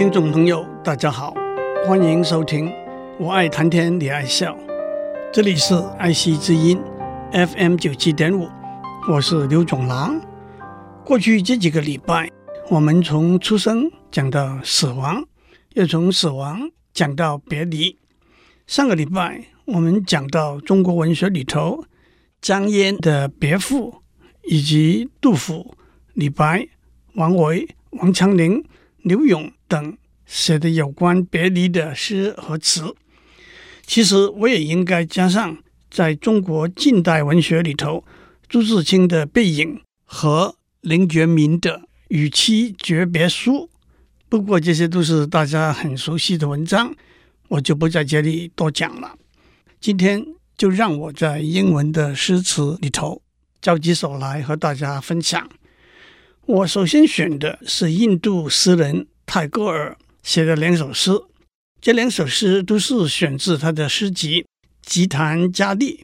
听众朋友，大家好，欢迎收听《我爱谈天你爱笑》，这里是爱惜之音 FM 九七点五，我是刘总郎。过去这几个礼拜，我们从出生讲到死亡，又从死亡讲到别离。上个礼拜，我们讲到中国文学里头，张嫣的别父，以及杜甫、李白、王维、王昌龄、柳永等写的有关别离的诗和词，其实我也应该加上在中国近代文学里头，朱自清的《背影》和林觉民的《与妻诀别书》。不过这些都是大家很熟悉的文章，我就不在这里多讲了。今天就让我在英文的诗词里头找几首来和大家分享。我首先选的是印度诗人泰戈尔写的两首诗，这两首诗都是选自他的诗集《吉檀迦利》。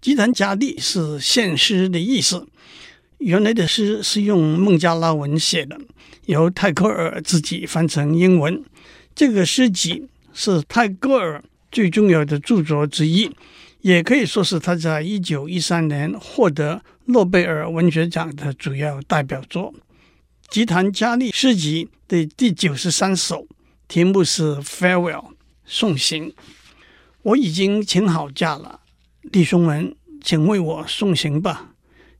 吉檀迦利是献诗的意思。原来的诗是用孟加拉文写的，由泰戈尔自己翻成英文。这个诗集是泰戈尔最重要的著作之一，也可以说是他在一九一三年获得诺贝尔文学奖的主要代表作。吉檀迦利诗集的第九十三首，题目是 Farewell 送行。我已经请好假了，弟兄们，请为我送行吧，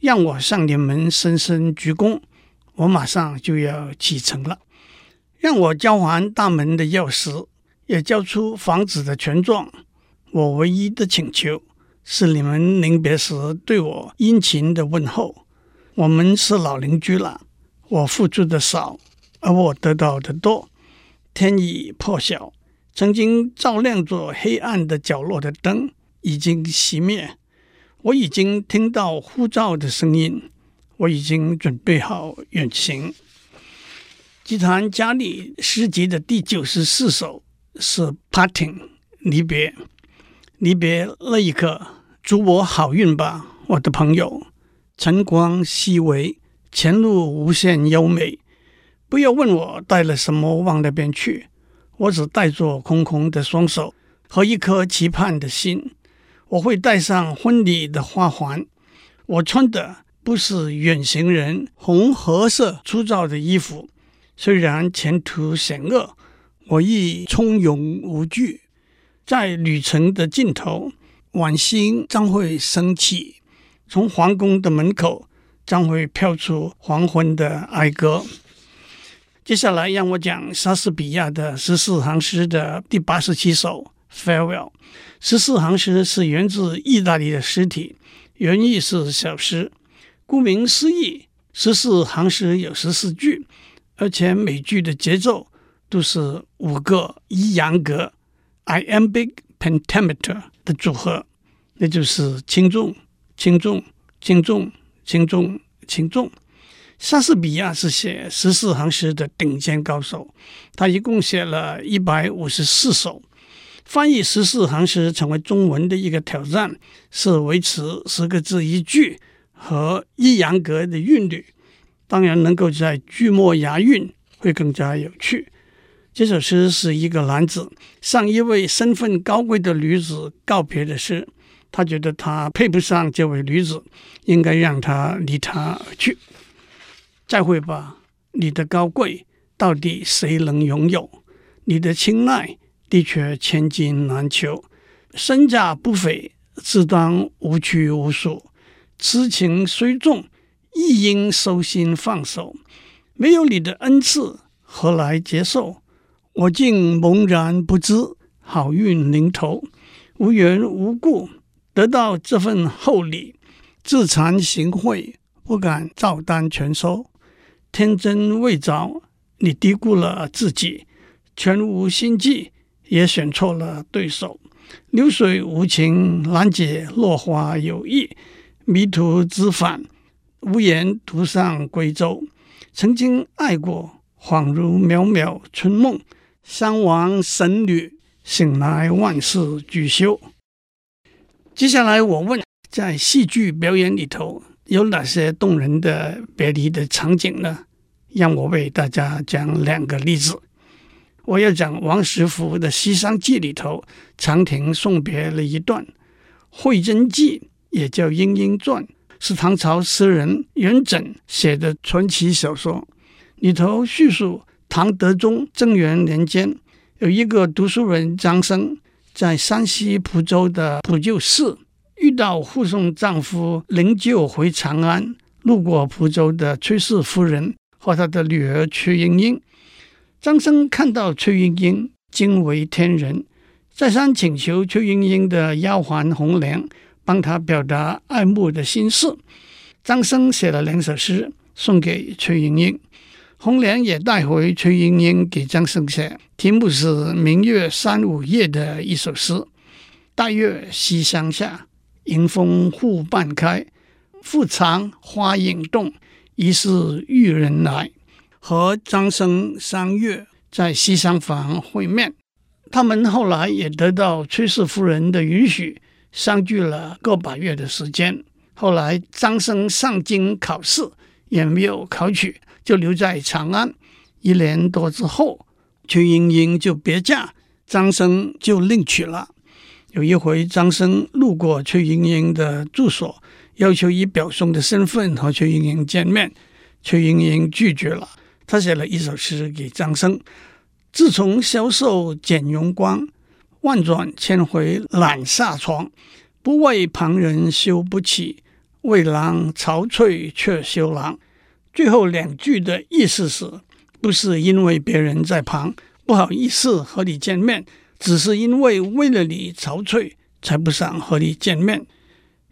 让我向你们深深鞠躬。我马上就要启程了，让我交还大门的钥匙，也交出房子的权状。我唯一的请求是你们临别时对我殷勤的问候。我们是老邻居了。我付出的少，而我得到的多。天已破晓，曾经照亮着黑暗的角落的灯已经熄灭。我已经听到呼召的声音，我已经准备好远行。吉檀迦利诗集的第九十四首是 Parting 离别，离别那一刻，祝我好运吧，我的朋友。晨光熹微。前路无限优美，不要问我带了什么往那边去，我只带着空空的双手和一颗期盼的心。我会带上婚礼的花环，我穿的不是远行人红褐色粗糙的衣服。虽然前途险恶，我亦从容无惧。在旅程的尽头，晚星将会升起，从皇宫的门口。将会飘出黄昏的哀歌。接下来让我讲莎士比亚的十四行诗的第八十七首《Farewell》。十四行诗是源自意大利的诗体，原意是小诗。顾名思义，十四行诗有十四句，而且每句的节奏都是五个一阳格 （iambic pentameter） 的组合，那就是轻重、轻重、轻重。轻重轻重，莎士比亚是写十四行诗的顶尖高手，他一共写了一百五十四首。翻译十四行诗成为中文的一个挑战，是维持十个字一句和一阳格的韵律。当然，能够在句末押韵会更加有趣。这首诗是一个男子向一位身份高贵的女子告别的诗。他觉得他配不上这位女子，应该让她离他而去。再会吧，你的高贵到底谁能拥有？你的青睐的确千金难求。身价不菲，自当无拘无束。痴情虽重，亦应收心放手。没有你的恩赐，何来接受？我竟茫然不知，好运临头，无缘无故。得到这份厚礼，自惭形秽，不敢照单全收。天真未着，你低估了自己；全无心计，也选错了对手。流水无情，难解落花有意。迷途知返，无言独上归舟。曾经爱过，恍如渺渺春梦。相忘神女，醒来万事俱休。接下来我问，在戏剧表演里头有哪些动人的别离的场景呢？让我为大家讲两个例子。我要讲王实甫的《西厢记》里头长亭送别了一段，《惠真记》也叫《莺莺传》，是唐朝诗人元稹写的传奇小说，里头叙述唐德宗贞元年间，有一个读书人张生，在山西蒲州的普救寺遇到护送丈夫灵柩回长安，路过蒲州的崔氏夫人和她的女儿崔莺莺。张生看到崔莺莺，惊为天人，再三请求崔莺莺的丫鬟红莲帮他表达爱慕的心事。张生写了两首诗送给崔莺莺，红莲也带回崔莺莺给张生写，题目是《明月三五夜》的一首诗：待月西厢下，迎风户半开，复藏花影动，疑是玉人来。和张生相约在西厢房会面，他们后来也得到崔氏夫人的允许，相聚了个把月的时间。后来张生上京考试也没有考取，就留在长安。一年多之后，崔莺莺就别嫁，张生就另娶了。有一回，张生路过崔莺莺的住所，要求以表兄的身份和崔莺莺见面，崔莺莺拒绝了。他写了一首诗给张生：“自从消瘦减容光，万转千回懒下床。不为旁人羞不起，为郎憔悴却羞郎。”最后两句的意思是：不是因为别人在旁不好意思和你见面，只是因为为了你憔悴，才不想和你见面。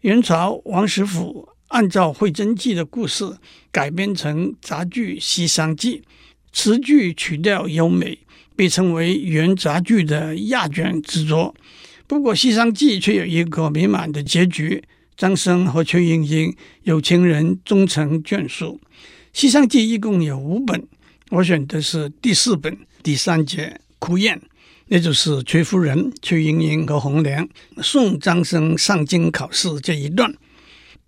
元朝王实甫。按照《惠真记》的故事改编成杂剧《西厢记》，词句曲调优美，被称为元杂剧的压卷之作。不过，《西厢记》却有一个美满的结局：张生和崔莺莺有情人终成眷属。《西厢记》一共有五本，我选的是第四本第三节哭宴，也就是崔夫人、崔莺莺和红莲送张生上京考试这一段。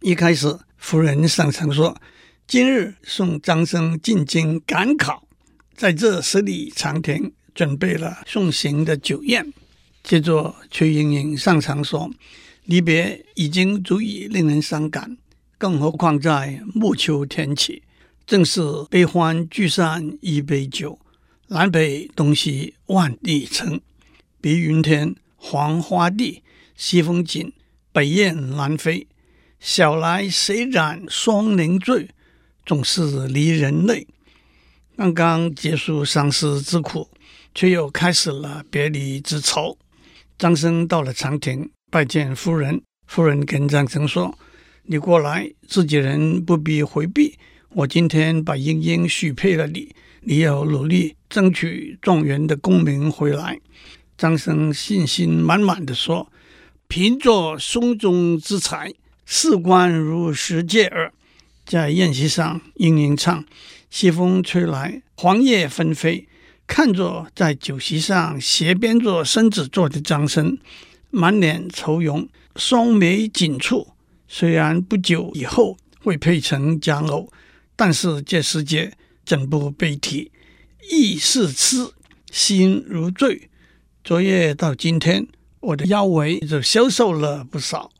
一开始，夫人上层说：“今日送张生进京赶考，在这十里长亭准备了送行的酒宴。”接着，崔莺莺上场说：“离别已经足以令人伤感，更何况在暮秋天起，正是悲欢聚散一杯酒，南北东西万里城。碧云天，黄花地，西风紧，北雁南飞。”晓来谁染霜凝醉，总是离人泪。刚刚结束相思之苦，却又开始了别离之愁。张生到了长亭，拜见夫人。夫人跟张生说：“你过来，自己人不必回避。我今天把莺莺许配了你，你要努力争取状元的功名回来。”张生信心满满地说：“凭着胸中之才。”事关如实届耳，在宴席上，莺莺唱：“西风吹来，黄叶纷飞。”看着在酒席上斜边着身子坐的张生，满脸愁容，双眉紧蹙。虽然不久以后会配成佳偶，但是这世界怎不悲啼？意似痴，心如醉。昨夜到今天，我的腰围就消瘦了不少。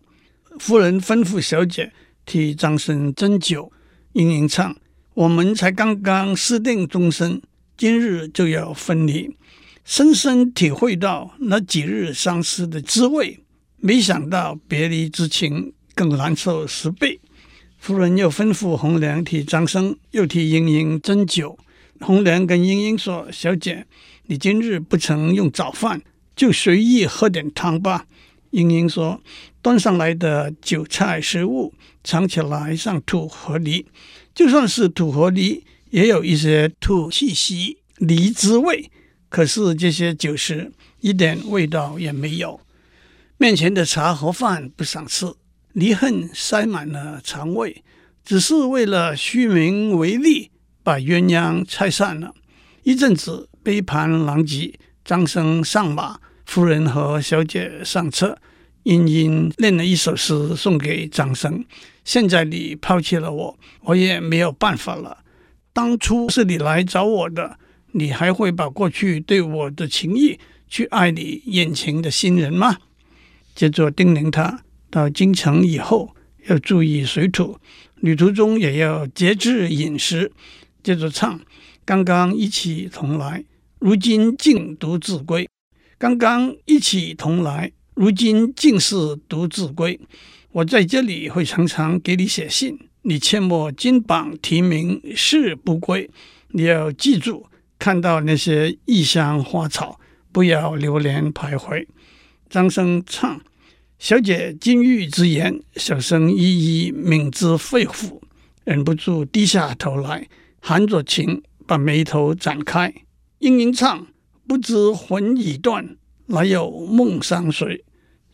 夫人吩咐小姐替张生斟酒，莺莺唱：“我们才刚刚私定终身，今日就要分离，深深体会到那几日相思的滋味。没想到别离之情更难受十倍。”夫人又吩咐红莲替张生，又替莺莺斟酒。红莲跟莺莺说：“小姐，你今日不曾用早饭，就随意喝点汤吧。”莺莺说。端上来的酒菜食物，尝起来像土和梨，就算是土和梨，也有一些土气息、梨滋味。可是这些酒食一点味道也没有。面前的茶和饭不想吃，离恨塞满了肠胃，只是为了虚名为利，把鸳鸯拆散了。一阵子杯盘狼藉，张生上马，夫人和小姐上车。莺莺念了一首诗送给张生：“现在你抛弃了我，我也没有办法了。当初是你来找我的，你还会把过去对我的情谊去爱你眼前的新人吗？接着叮咛他到京城以后要注意水土，旅途中也要节制饮食。接着唱，刚刚一起同来，如今竟独自归。刚刚一起同来，如今竟是独自归。我在这里会常常给你写信，你切莫金榜题名誓不归。你要记住。看到那些异乡花草，不要流连徘徊。张生唱：小姐金玉之言，小生一一铭之肺腑，忍不住低下头来，含着情把眉头展开。莺莺唱：不知魂已断，哪有梦相随？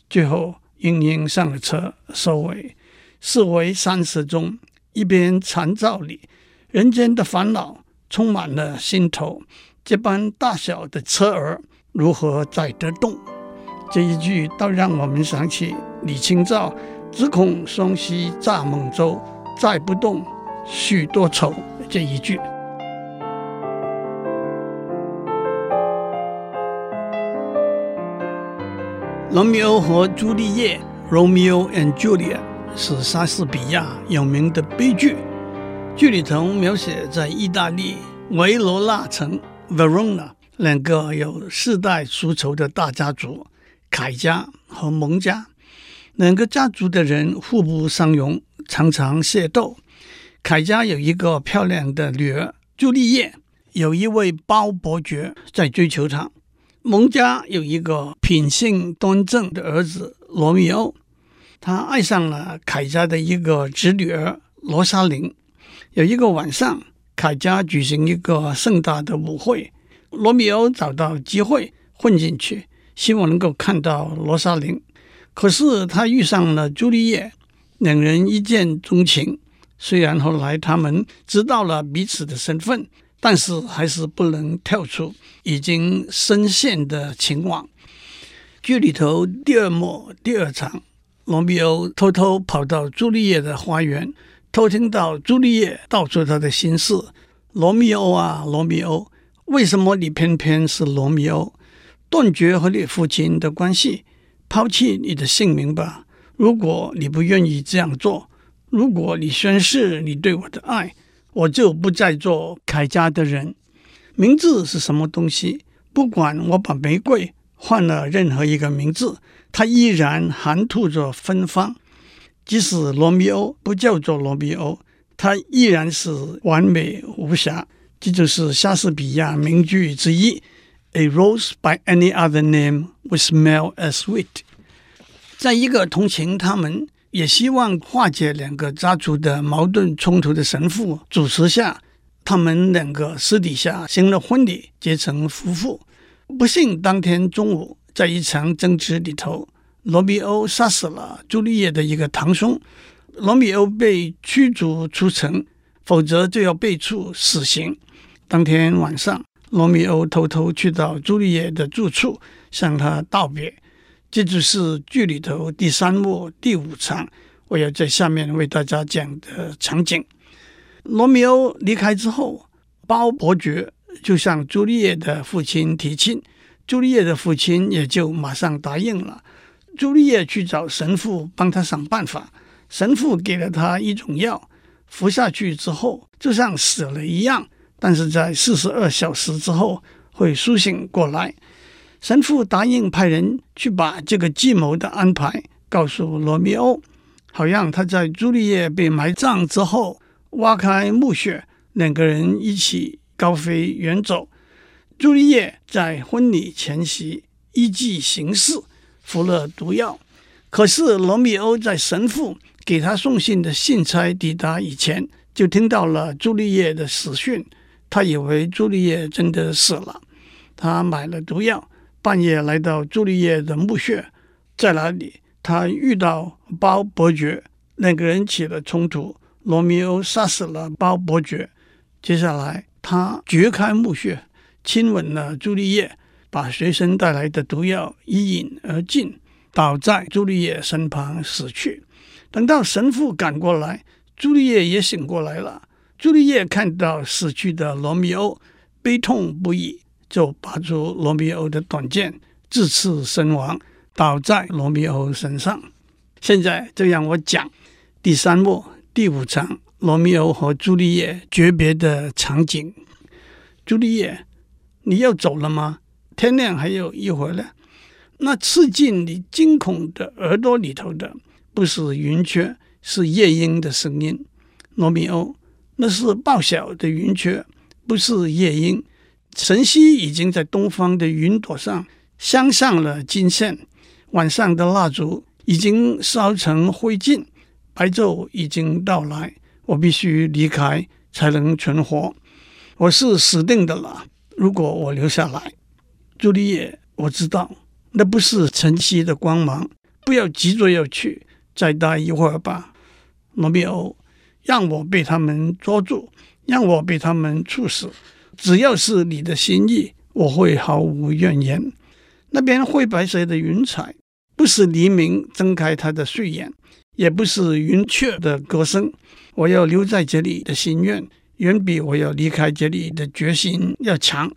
最后莺莺上了车，收尾。四围山石中，一边残照里，人间的烦恼。充满了心头，这般大小的车儿如何载得动？这一句倒让我们想起李清照“只恐双溪蚱蜢舟，载不动，许多愁”这一句。罗密欧和朱丽叶 （Romeo and Juliet） 是莎士比亚有名的悲剧。剧里头描写在意大利维罗纳城 （Verona） 两个有世代宿仇的大家族凯家和蒙家，两个家族的人互不相容，常常械斗。凯家有一个漂亮的女儿朱丽叶，有一位鲍伯爵在追求她；蒙家有一个品性端正的儿子罗密欧，他爱上了凯家的一个侄女儿罗莎琳。有一个晚上，凯家举行一个盛大的舞会，罗密欧找到机会混进去，希望能够看到罗莎琳。可是他遇上了朱丽叶，两人一见钟情。虽然后来他们知道了彼此的身份，但是还是不能跳出已经深陷的情网。剧里头第二幕第二场，罗密欧偷偷跑到朱丽叶的花园。偷听到朱丽叶道出他的心事：“罗密欧啊，罗密欧，为什么你偏偏是罗密欧？断绝和你父亲的关系，抛弃你的姓名吧。如果你不愿意这样做，如果你宣誓你对我的爱，我就不再做凯家的人。名字是什么东西？不管我把玫瑰换了任何一个名字，它依然含吐着芬芳。”即使罗密欧不叫做罗密欧，他依然是完美无瑕。这就是莎士比亚名句之一：“A rose by any other name would smell as sweet。”在一个同情他们，也希望化解两个家族的矛盾冲突的神父主持下，他们两个私底下行了婚礼，结成夫妇。不幸当天中午，在一场争执里头。罗密欧杀死了朱丽叶的一个堂兄，罗密欧被驱逐出城，否则就要被处死刑。当天晚上，罗密欧偷偷去到朱丽叶的住处，向她道别。这就是剧里头第三幕第五场，我要在下面为大家讲的场景。罗密欧离开之后，鲍伯爵就向朱丽叶的父亲提亲，朱丽叶的父亲也就马上答应了。朱丽叶去找神父帮他想办法，神父给了他一种药，服下去之后就像死了一样，但是在四十二小时之后会苏醒过来。神父答应派人去把这个计谋的安排告诉罗密欧，好让他在朱丽叶被埋葬之后挖开墓穴，两个人一起高飞远走。朱丽叶在婚礼前夕依计行事。服了毒药，可是罗密欧在神父给他送信的信差抵达以前，就听到了朱丽叶的死讯。他以为朱丽叶真的死了，他买了毒药，半夜来到朱丽叶的墓穴，在哪里他遇到鲍伯爵，两个人起了冲突。罗密欧杀死了鲍伯爵，接下来他掘开墓穴，亲吻了朱丽叶。把随身带来的毒药一饮而尽，倒在朱丽叶身旁死去。等到神父赶过来，朱丽叶也醒过来了。朱丽叶看到死去的罗密欧，悲痛不已，就拔出罗密欧的短剑，自刺身亡，倒在罗密欧身上。现在就让我讲第三幕第五场罗密欧和朱丽叶诀别的场景。朱丽叶，你要走了吗？天亮还有一会儿呢。那刺进你惊恐的耳朵里头的，不是云雀，是夜莺的声音。罗密欧，那是报晓的云雀，不是夜莺。晨曦已经在东方的云朵上镶上了金线，晚上的蜡烛已经烧成灰烬，白昼已经到来，我必须离开才能存活。我是死定的了，如果我留下来。朱丽叶，我知道。那不是晨曦的光芒，不要急着要去，再待一会儿吧。罗密欧，让我被他们捉住，让我被他们处死，只要是你的心意，我会毫无怨言。那边灰白色的云彩，不是黎明睁开他的睡眼，也不是云雀的歌声。我要留在这里的心愿，远比我要离开这里的决心要强。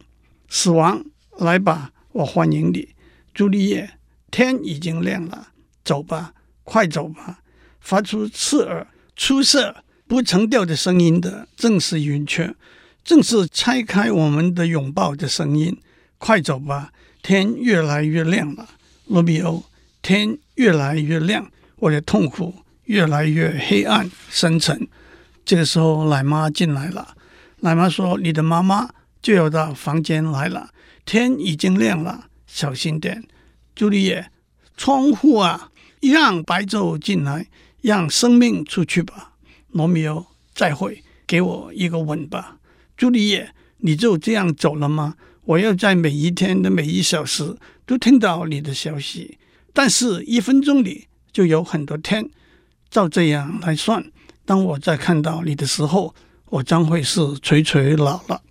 死亡，来吧，我欢迎你。朱丽叶，天已经亮了，走吧，快走吧！发出刺耳、出色、不成调的声音的，正是云雀，正是拆开我们的拥抱的声音。快走吧，天越来越亮了，罗密欧，天越来越亮，我的痛苦越来越黑暗深沉。这个时候，奶妈进来了。奶妈说：“你的妈妈就要到房间来了，天已经亮了。”小心点，朱丽叶，窗户啊，让白昼进来，让生命出去吧。罗密欧，再会，给我一个吻吧。朱丽叶，你就这样走了吗？我要在每一天的每一小时都听到你的消息，但是一分钟里就有很多天。照这样来算，当我再看到你的时候，我将会是垂垂老了。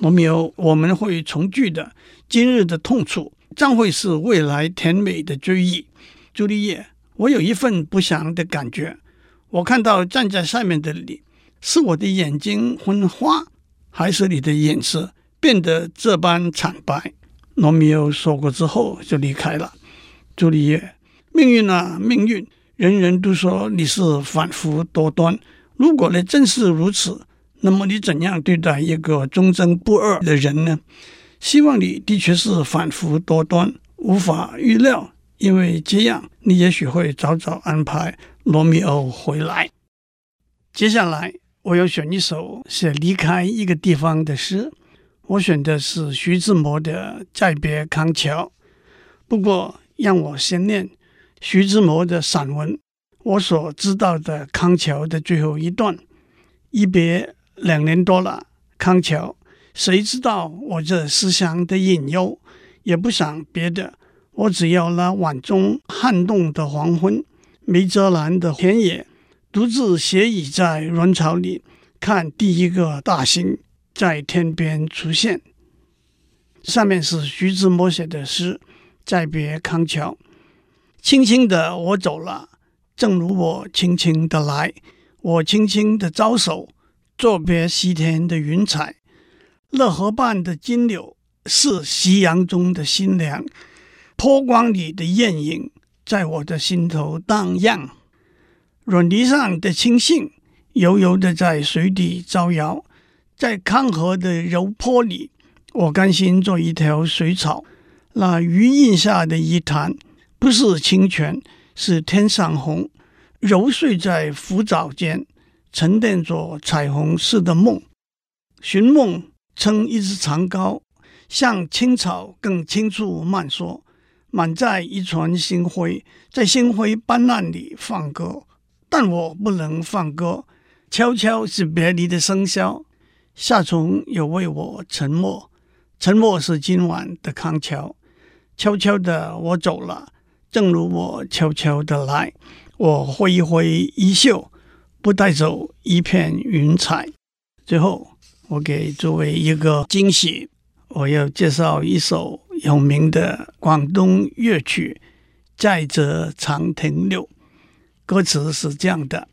罗密欧，我们会重聚的。今日的痛楚将会是未来甜美的追忆。朱丽叶，我有一份不祥的感觉。我看到站在上面的你，是我的眼睛昏花，还是你的眼色变得这般惨白？罗密欧说过之后就离开了。朱丽叶，命运啊，命运！人人都说你是反复多端，如果呢真是如此，那么你怎样对待一个忠贞不二的人呢？希望你的确是反复多端，无法预料，因为这样你也许会早早安排罗密欧回来。接下来我要选一首写离开一个地方的诗，我选的是徐志摩的《再别康桥》。不过让我先念徐志摩的散文，我所知道的康桥的最后一段：一别两年多了，康桥。谁知道我这思乡的隐忧，也不想别的，我只要那晚钟撼动的黄昏，没遮拦的田野，独自斜倚在人潮里，看第一个大星在天边出现。上面是徐志摩写的诗《再别康桥》，轻轻的我走了，正如我轻轻的来，我轻轻的招手，作别西天的云彩。乐河畔的金柳是夕阳中的新娘，波光里的艳影在我的心头荡漾。软泥上的青荇油油的在水底招摇，在康河的柔波里，我甘心做一条水草。那余荫下的一潭，不是清泉，是天上虹，揉碎在浮藻间，沉淀着彩虹似的梦，寻梦。撑一支长篙，向青草更青处漫溯，满载一船星辉，在星辉斑斓里放歌。但我不能放歌，悄悄是别离的笙箫。夏虫有为我沉默，沉默是今晚的康桥。悄悄的我走了，正如我悄悄的来。我挥一挥衣袖，不带走一片云彩。最后。我给诸位一个惊喜，我要介绍一首有名的广东乐曲《再折长亭柳》。歌词是这样的：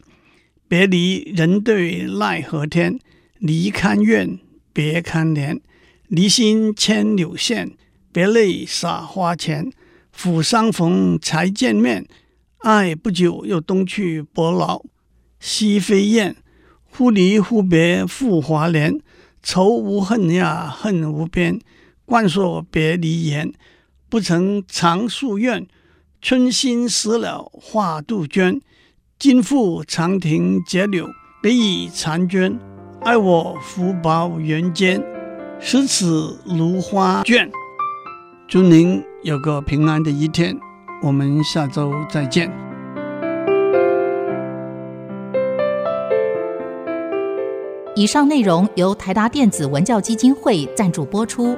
别离人对奈何天，离堪怨别堪怜，离心牵柳线，别泪洒花前。府相逢才见面，爱不久又东去伯劳。西飞雁，忽离忽别复华年。愁无恨呀，恨无边。惯说别离言，不曾长夙愿。春心死了化杜鹃。今复长亭折柳，别已婵娟。爱我福薄缘贱，失此芦花卷。祝您有个平安的一天，我们下周再见。以上内容由台达电子文教基金会赞助播出。